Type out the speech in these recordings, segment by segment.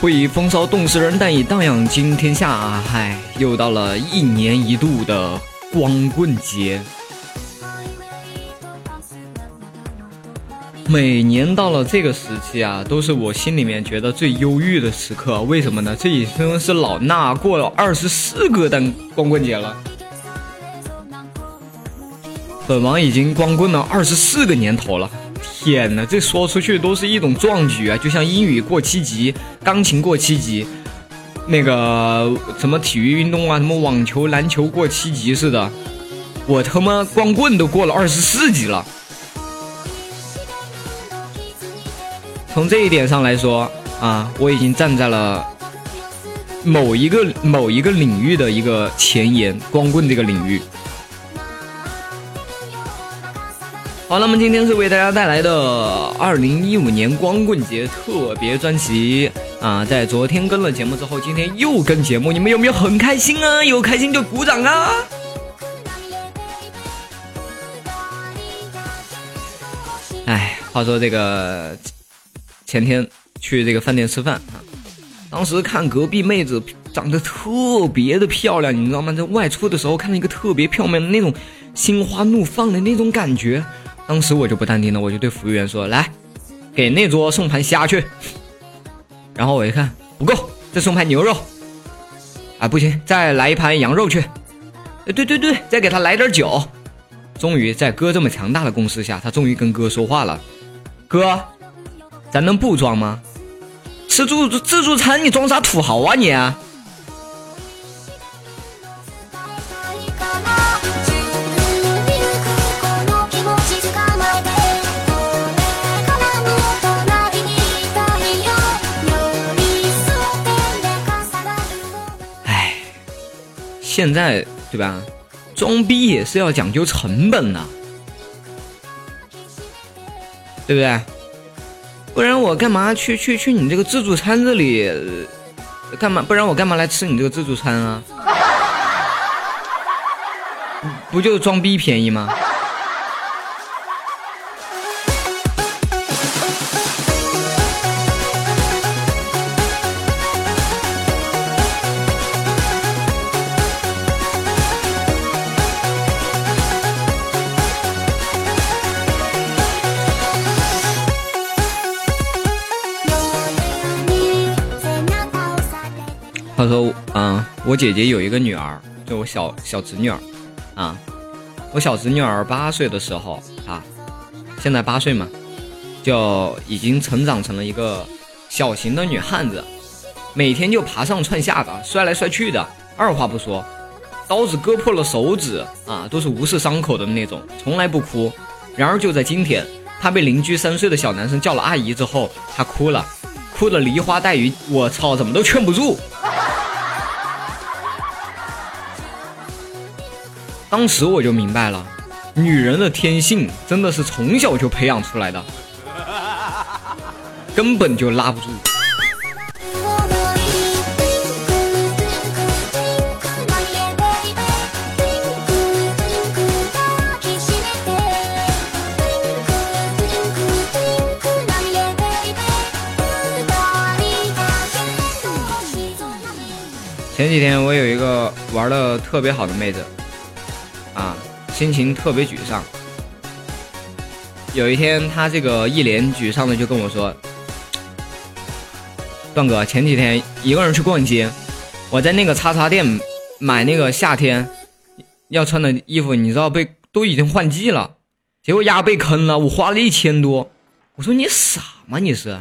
会以风骚动世人，但以荡漾惊天下。嗨，又到了一年一度的光棍节。每年到了这个时期啊，都是我心里面觉得最忧郁的时刻。为什么呢？这已经是老衲过了二十四个单光棍节了。本王已经光棍了二十四个年头了。天哪，这说出去都是一种壮举啊！就像英语过七级，钢琴过七级，那个什么体育运动啊，什么网球、篮球过七级似的。我他妈光棍都过了二十四级了。从这一点上来说啊，我已经站在了某一个某一个领域的一个前沿，光棍这个领域。好，那么今天是为大家带来的二零一五年光棍节特别专辑啊！在昨天跟了节目之后，今天又跟节目，你们有没有很开心啊？有开心就鼓掌啊！哎，话说这个前天去这个饭店吃饭啊，当时看隔壁妹子长得特别的漂亮，你知道吗？在外出的时候看到一个特别漂亮的那种心花怒放的那种感觉。当时我就不淡定了，我就对服务员说：“来，给那桌送盘虾去。”然后我一看不够，再送盘牛肉。啊，不行，再来一盘羊肉去。对对对，再给他来点酒。终于在哥这么强大的攻势下，他终于跟哥说话了：“哥，咱能不装吗？吃自助自助餐你装啥土豪啊你？”现在对吧？装逼也是要讲究成本的，对不对？不然我干嘛去去去你这个自助餐这里干嘛？不然我干嘛来吃你这个自助餐啊？不就装逼便宜吗？说：“嗯，我姐姐有一个女儿，就我小小侄女儿，啊，我小侄女儿八岁的时候啊，现在八岁嘛，就已经成长成了一个小型的女汉子，每天就爬上窜下的，摔来摔去的，二话不说，刀子割破了手指啊，都是无视伤口的那种，从来不哭。然而就在今天，她被邻居三岁的小男生叫了阿姨之后，她哭了，哭的梨花带雨，我操，怎么都劝不住。”当时我就明白了，女人的天性真的是从小就培养出来的，根本就拉不住。前几天我有一个玩的特别好的妹子。心情特别沮丧。有一天，他这个一脸沮丧的就跟我说：“段哥，前几天一个人去逛街，我在那个叉叉店买那个夏天要穿的衣服，你知道被都已经换季了，结果丫被坑了，我花了一千多。”我说：“你傻吗？你是？”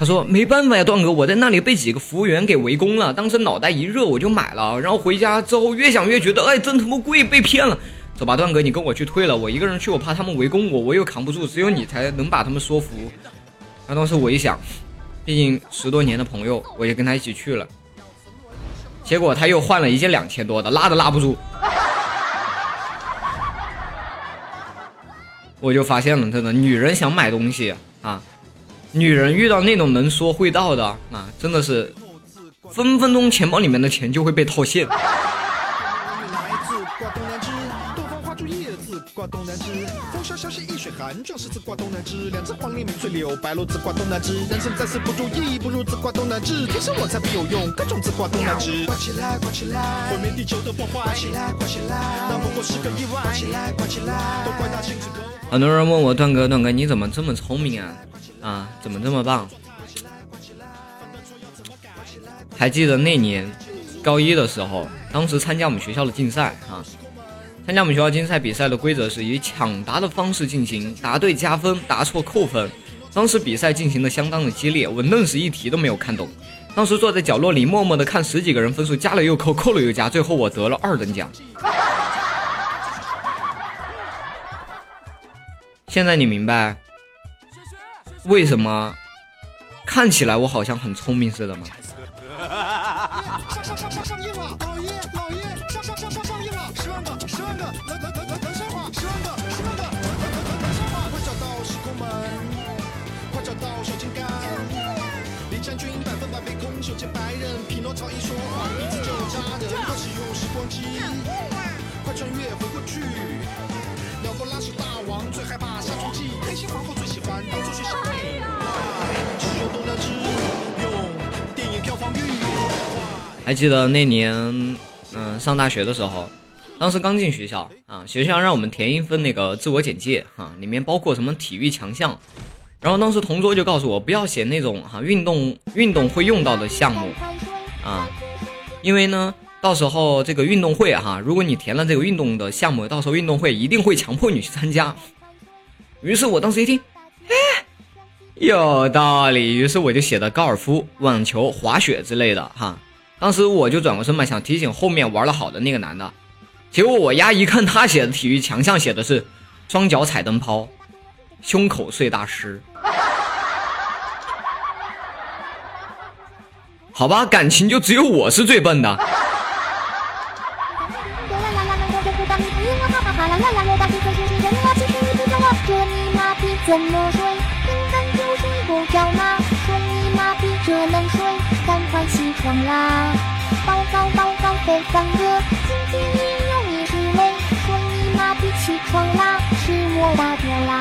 他说：“没办法呀，段哥，我在那里被几个服务员给围攻了。当时脑袋一热，我就买了。然后回家之后越想越觉得，哎，真他妈贵，被骗了。走吧，段哥，你跟我去退了，我一个人去，我怕他们围攻我，我又扛不住，只有你才能把他们说服。那当时我一想，毕竟十多年的朋友，我也跟他一起去了。结果他又换了一件两千多的，拉都拉不住。我就发现了，真的，女人想买东西啊，女人遇到那种能说会道的啊，真的是分分钟钱包里面的钱就会被套现。易水寒，壮士自挂东南枝。两只黄鹂鸣翠柳，白鹭自挂东南枝。人生在世不如意，不如自挂东南枝。天生我材必有用，各种自挂东南枝。挂起来，挂起来，毁灭地球的破坏。挂起来，挂起来，那不过是个意外。挂起来，挂起来，都怪大星子哥。很多人问我段哥，段哥你怎么这么聪明啊？啊，怎么这么棒？还记得那年高一的时候，当时参加我们学校的竞赛啊。参加我们学校竞赛比赛的规则是以抢答的方式进行，答对加分，答错扣分。当时比赛进行的相当的激烈，我愣是一题都没有看懂。当时坐在角落里默默的看十几个人分数加了又扣，扣了又加，最后我得了二等奖。现在你明白为什么看起来我好像很聪明似的吗？上上上上上映了，老爷老爷上上上上上映了，十万个十万个冷冷冷冷冷笑话，十万个十万个冷冷冷冷冷笑话，快找到时空门，快找到小金刚。林将军百分百被空手接白刃，匹诺曹一说谎，鼻子就扎人。快使用时光机，快穿越回过去。鸟不拉屎大王最害怕杀虫剂，黑心皇后最喜欢。还记得那年，嗯，上大学的时候，当时刚进学校啊，学校让我们填一份那个自我简介哈，里面包括什么体育强项，然后当时同桌就告诉我不要写那种哈运动运动会用到的项目啊，因为呢，到时候这个运动会哈，如果你填了这个运动的项目，到时候运动会一定会强迫你去参加。于是我当时一听，哎，有道理，于是我就写的高尔夫、网球、滑雪之类的哈。当时我就转过身嘛，想提醒后面玩的好的那个男的，结果我丫一看他写的体育强项，写的是双脚踩灯泡，胸口碎大师。好吧，感情就只有我是最笨的。这冷水，赶快起床啦！报告报告，北方哥，今天也有你是累，说你妈逼起床啦，是我打错啦。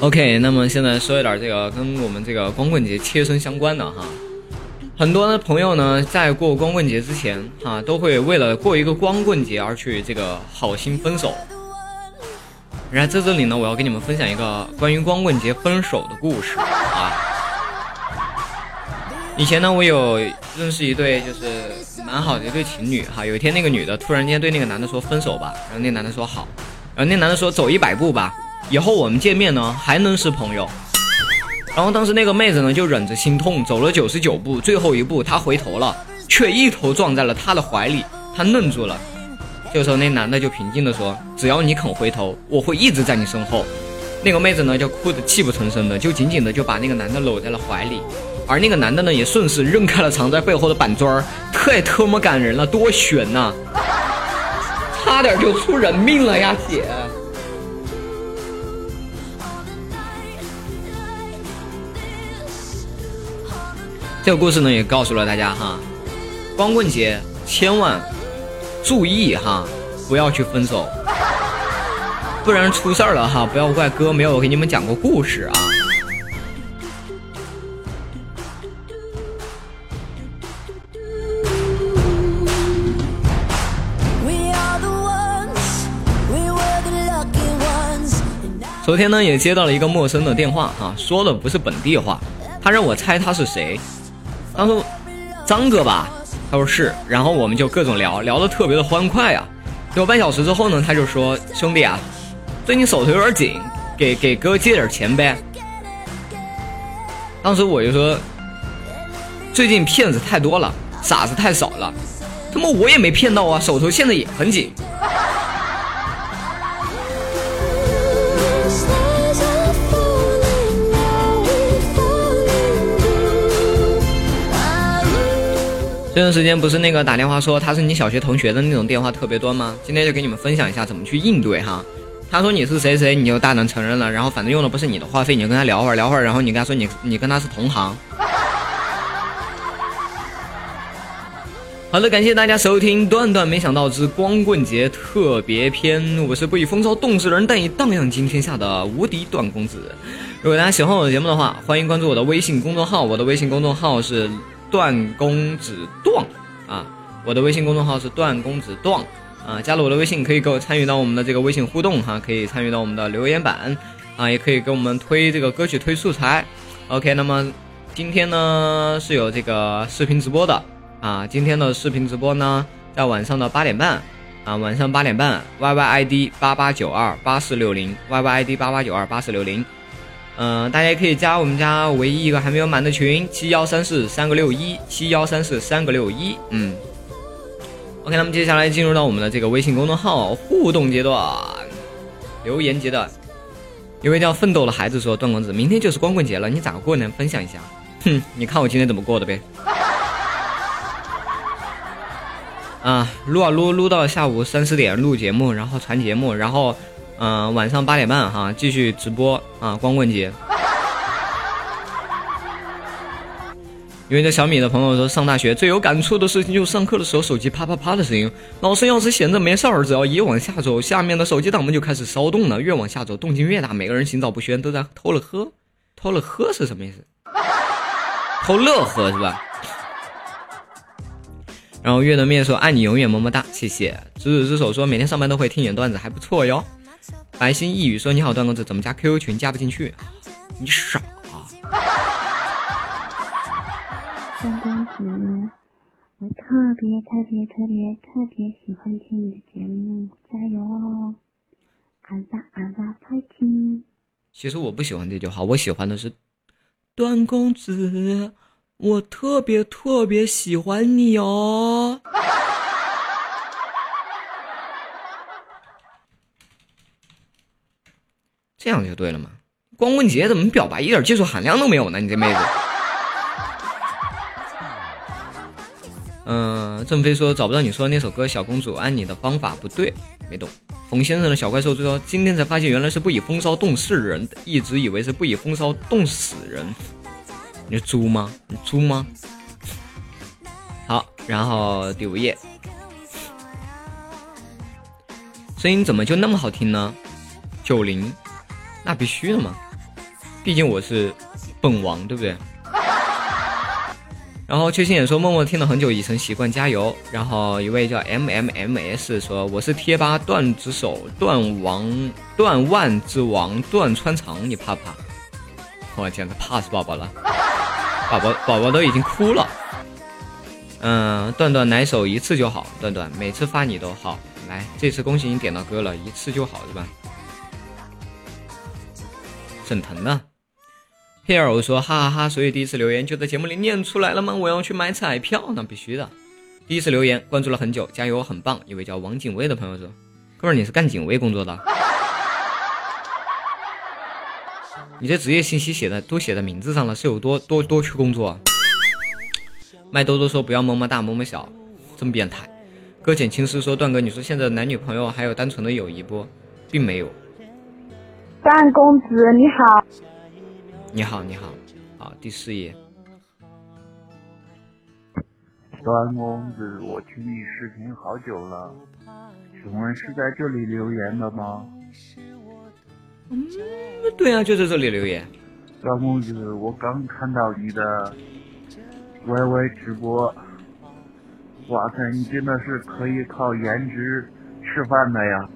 OK，那么现在说一点这个跟我们这个光棍节切身相关的哈。很多的朋友呢，在过光棍节之前，哈，都会为了过一个光棍节而去这个好心分手。然后在这里呢，我要跟你们分享一个关于光棍节分手的故事啊。以前呢，我有认识一对就是蛮好的一对情侣哈。有一天，那个女的突然间对那个男的说分手吧，然后那男的说好，然后那男的说走一百步吧，以后我们见面呢还能是朋友。然后当时那个妹子呢，就忍着心痛走了九十九步，最后一步她回头了，却一头撞在了他的怀里，她愣住了。这时候那男的就平静的说：“只要你肯回头，我会一直在你身后。”那个妹子呢就哭得泣不成声的，就紧紧的就把那个男的搂在了怀里，而那个男的呢也顺势扔开了藏在背后的板砖儿，太特么感人了，多悬呐！差点就出人命了呀，姐。这个故事呢，也告诉了大家哈，光棍节千万注意哈，不要去分手，不然出事儿了哈，不要怪哥没有给你们讲过故事啊。昨天呢，也接到了一个陌生的电话哈，说的不是本地话，他让我猜他是谁。他说：“张哥吧。”他说是，然后我们就各种聊聊的特别的欢快啊。有半小时之后呢，他就说：“兄弟啊，最近手头有点紧，给给哥借点钱呗。当时我就说，最近骗子太多了，傻子太少了。他妈我也没骗到啊，手头现在也很紧。这段时间不是那个打电话说他是你小学同学的那种电话特别多吗？今天就给你们分享一下怎么去应对哈。他说你是谁谁，你就大胆承认了，然后反正用的不是你的话费，你就跟他聊会儿聊会儿，然后你跟他说你你跟他是同行。好的，感谢大家收听《段段没想到之光棍节特别篇》，我是不以风骚动世人，但以荡漾惊天下的无敌段公子。如果大家喜欢我的节目的话，欢迎关注我的微信公众号，我的微信公众号是。段公子段啊，我的微信公众号是段公子段啊，加了我的微信可以给我参与到我们的这个微信互动哈，可以参与到我们的留言板啊，也可以给我们推这个歌曲推素材。OK，那么今天呢是有这个视频直播的啊，今天的视频直播呢在晚上的八点半啊，晚上八点半，YYID 八八九二八四六零，YYID 八八九二八四六零。嗯，大家也可以加我们家唯一一个还没有满的群七幺三四三个六一七幺三四三个六一。嗯，OK，那么接下来进入到我们的这个微信公众号互动阶段，留言阶段。一位叫奋斗的孩子说：“段公子，明天就是光棍节了，你咋过呢？分享一下。”哼，你看我今天怎么过的呗。啊，撸啊撸撸到下午三四点录节目，然后传节目，然后。嗯，晚上八点半哈，继续直播啊！光棍节。因为这小米的朋友说，上大学最有感触的事情就是上课的时候手机啪啪啪的声音。老师要是闲着没事儿，只要一往下走，下面的手机档们就开始骚动了。越往下走，动静越大，每个人心照不宣，都在偷了喝。偷了喝是什么意思？偷乐喝是吧？然后月的面说爱你永远么么哒，谢谢。执子之手说每天上班都会听点段子，还不错哟。白心一语说：“你好，段公子，怎么加 QQ 群加不进去？你傻啊！”段公子，我特别特别特别特别喜欢听你的节目，加油哦！阿扎阿扎，快听！其实我不喜欢这句话，我喜欢的是段公子，我特别特别喜欢你哦。这样就对了嘛？光棍节怎么表白一点技术含量都没有呢？你这妹子。嗯，郑飞说找不到你说的那首歌《小公主》，按你的方法不对，没懂。冯先生的小怪兽说今天才发现原来是不以风骚动世人，一直以为是不以风骚动死人。你是猪吗？你猪吗？好，然后第五页，声音怎么就那么好听呢？九零。那必须的嘛，毕竟我是本王，对不对？然后缺心眼说默默听了很久，已成习惯，加油。然后一位叫 M M M S 说我是贴吧段子手，段王段万之王段穿肠，你怕不怕？我简直怕死宝宝了，宝宝宝宝都已经哭了。嗯，段段奶手一次就好，段段每次发你都好。来，这次恭喜你点到歌了，一次就好，是吧？沈腾呢？佩尔我说哈哈哈，所以第一次留言就在节目里念出来了吗？我要去买彩票，那必须的。第一次留言，关注了很久，加油，很棒。一位叫王警卫的朋友说：“哥们，你是干警卫工作的？你这职业信息写的都写在名字上了，是有多多多去工作？”麦兜兜说：“不要么么大，么么小，真变态。”搁浅青丝说：“段哥，你说现在的男女朋友还有单纯的友谊不？并没有。”段公子你好，你好你好，好第四页。段公子，我听你视频好久了，请问是在这里留言的吗？嗯，对啊，就在这里留言。段公子，我刚看到你的 YY 直播，哇塞，你真的是可以靠颜值吃饭的呀！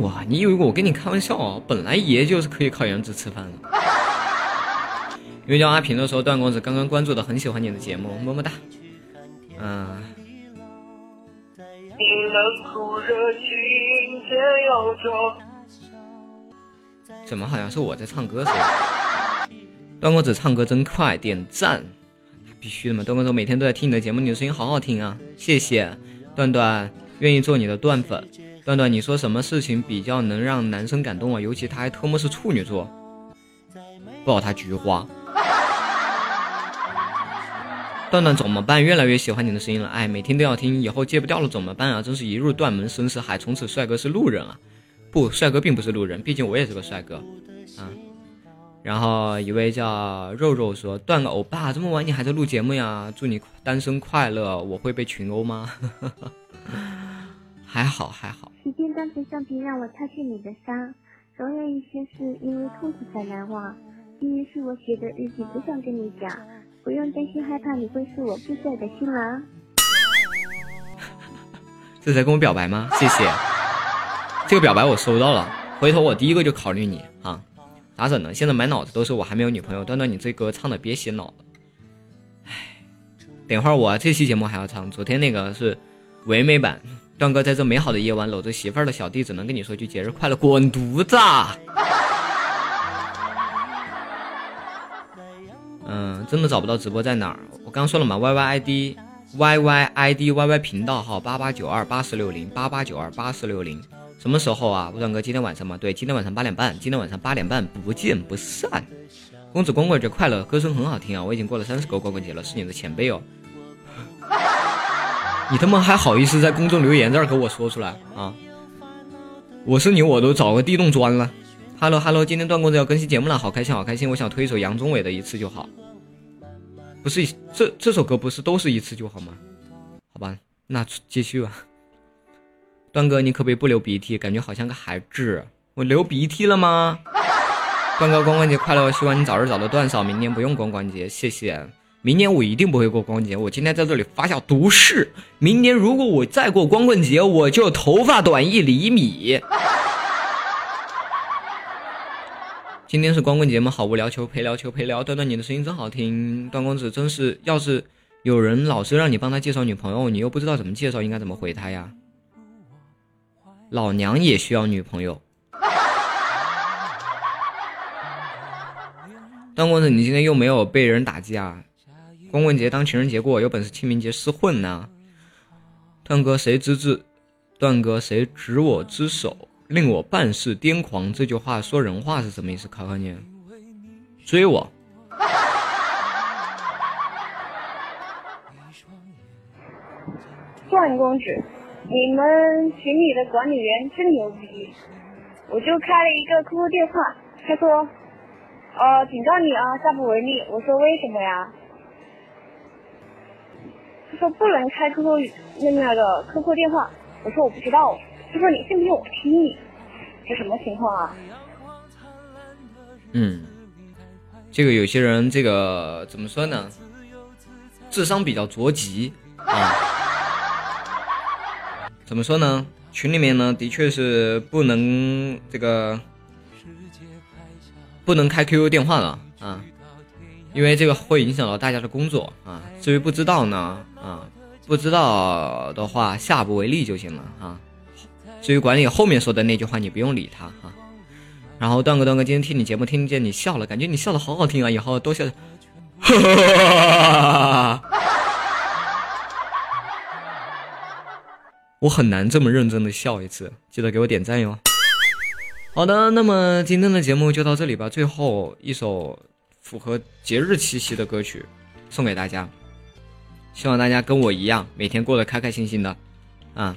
哇，你以为我跟你开玩笑啊？本来爷就是可以靠颜值吃饭的。因为叫阿平的时候，段公子刚刚关注的，很喜欢你的节目，么么哒。嗯。怎么好像是我在唱歌似的？段公子唱歌真快，点赞，必须的嘛！段公子每天都在听你的节目，你的声音好好听啊，谢谢段段，愿意做你的段粉。段段，你说什么事情比较能让男生感动啊？尤其他还特么是处女座，抱他菊花。段段怎么办？越来越喜欢你的声音了，哎，每天都要听，以后戒不掉了怎么办啊？真是一入断门深似海，从此帅哥是路人啊！不，帅哥并不是路人，毕竟我也是个帅哥啊。然后一位叫肉肉说：“段个欧巴，这么晚你还在录节目呀？祝你单身快乐。我会被群殴吗？还 好还好。时间当成橡皮让我擦去你的伤，总有一些事因为痛苦才难忘。今天是我写的日记，不想跟你讲。”不用担心害怕，你会是我不帅的新郎。这在跟我表白吗？谢谢，这个表白我收到了，回头我第一个就考虑你啊。咋整呢？现在满脑子都是我还没有女朋友。段段，你这歌唱的别洗脑了。唉，等会儿我这期节目还要唱，昨天那个是唯美版。段哥在这美好的夜晚搂着媳妇儿的小弟，只能跟你说句节日快乐，滚犊子！嗯，真的找不到直播在哪儿。我刚说了嘛，Y Y I D，Y Y I D Y Y 频道号八八九二八四六零八八九二八四六零。什么时候啊？不段哥今天晚上吗？对，今天晚上八点半。今天晚上八点半不见不散。公子光棍节快乐，歌声很好听啊！我已经过了三十个光棍节了，是你的前辈哦。你他妈还好意思在公众留言这儿给我说出来啊？我是你，我都找个地洞钻了。Hello Hello，今天段公子要更新节目了，好开心好开心！我想推一首杨宗纬的《一次就好》。不是这这首歌不是都是一次就好吗？好吧，那继续吧。段哥，你可不可以不流鼻涕？感觉好像个孩子。我流鼻涕了吗？段哥，光棍节快乐！希望你早日找到段嫂，明年不用光棍节，谢谢。明年我一定不会过光棍节。我今天在这里发下毒誓：明年如果我再过光棍节，我就头发短一厘米。今天是光棍节吗？好无聊，求陪聊，求陪聊。段段，你的声音真好听。段公子真是，要是有人老是让你帮他介绍女朋友，你又不知道怎么介绍，应该怎么回他呀？老娘也需要女朋友。段公子，你今天又没有被人打架？光棍节当情人节过，有本事清明节厮混呢？段哥，谁之至？段哥，谁执我之手？令我半世癫狂，这句话说人话是什么意思？考考你，追我。段公子，你们群里的管理员真牛逼！我就开了一个 QQ 电话，他说，呃，警告你啊，下不为例。我说为什么呀？说不能开 QQ 那那个 QQ 电话。我说我不知道。他说：“你信不信我踢你？这什么情况啊？”嗯，这个有些人这个怎么说呢？智商比较着急啊。怎么说呢？群里面呢，的确是不能这个不能开 QQ 电话了啊，因为这个会影响到大家的工作啊。至于不知道呢啊，不知道的话下不为例就行了啊。至于管理后面说的那句话，你不用理他啊。然后段哥段哥，今天听你节目听见你笑了，感觉你笑的好好听啊，以后多笑。我很难这么认真的笑一次，记得给我点赞哟。好的，那么今天的节目就到这里吧。最后一首符合节日气息的歌曲送给大家，希望大家跟我一样，每天过得开开心心的啊。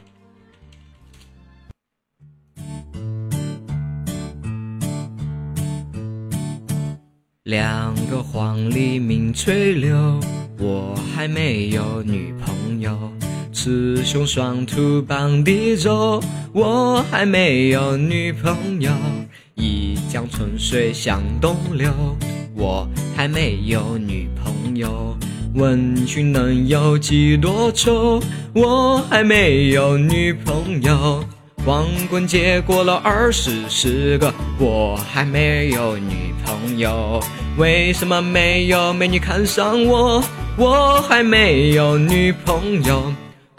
两个黄鹂鸣翠柳，我还没有女朋友。雌雄双兔傍地走，我还没有女朋友。一江春水向东流，我还没有女朋友。问君能有几多愁，我还没有女朋友。光棍节过了二十四个，我还没有女朋友。为什么没有美女看上我？我还没有女朋友。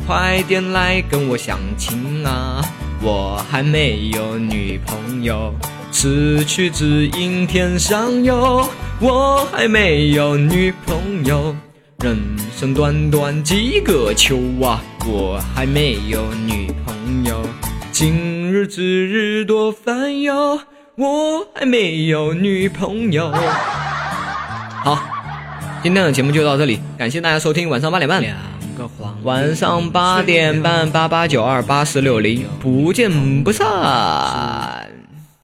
快点来跟我相亲啊！我还没有女朋友。此去只因天上有，我还没有女朋友。人生短短几个秋啊，我还没有女朋友。今日之日多烦忧，我还没有女朋友。好，今天的节目就到这里，感谢大家收听，晚上八点半。两个黄晚上八点半，八八九二八四六零，不见不散。